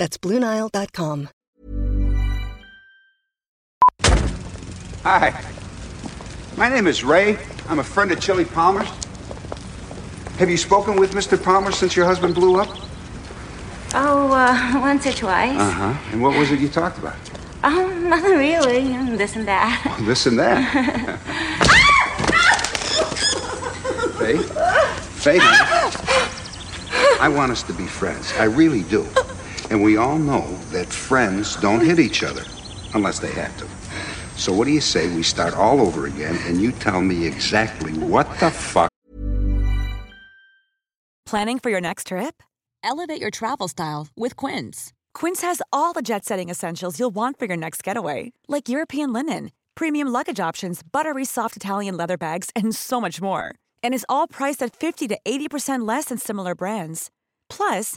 That's BlueNile.com. Hi. My name is Ray. I'm a friend of Chili Palmer's. Have you spoken with Mr. Palmer since your husband blew up? Oh, uh, once or twice. Uh huh. And what was it you talked about? Oh, nothing really. This and that. This and that. Faye? Faye, I want us to be friends. I really do. And we all know that friends don't hit each other unless they have to. So what do you say we start all over again and you tell me exactly what the fuck? Planning for your next trip? Elevate your travel style with Quince. Quince has all the jet setting essentials you'll want for your next getaway, like European linen, premium luggage options, buttery soft Italian leather bags, and so much more. And is all priced at 50 to 80% less than similar brands. Plus,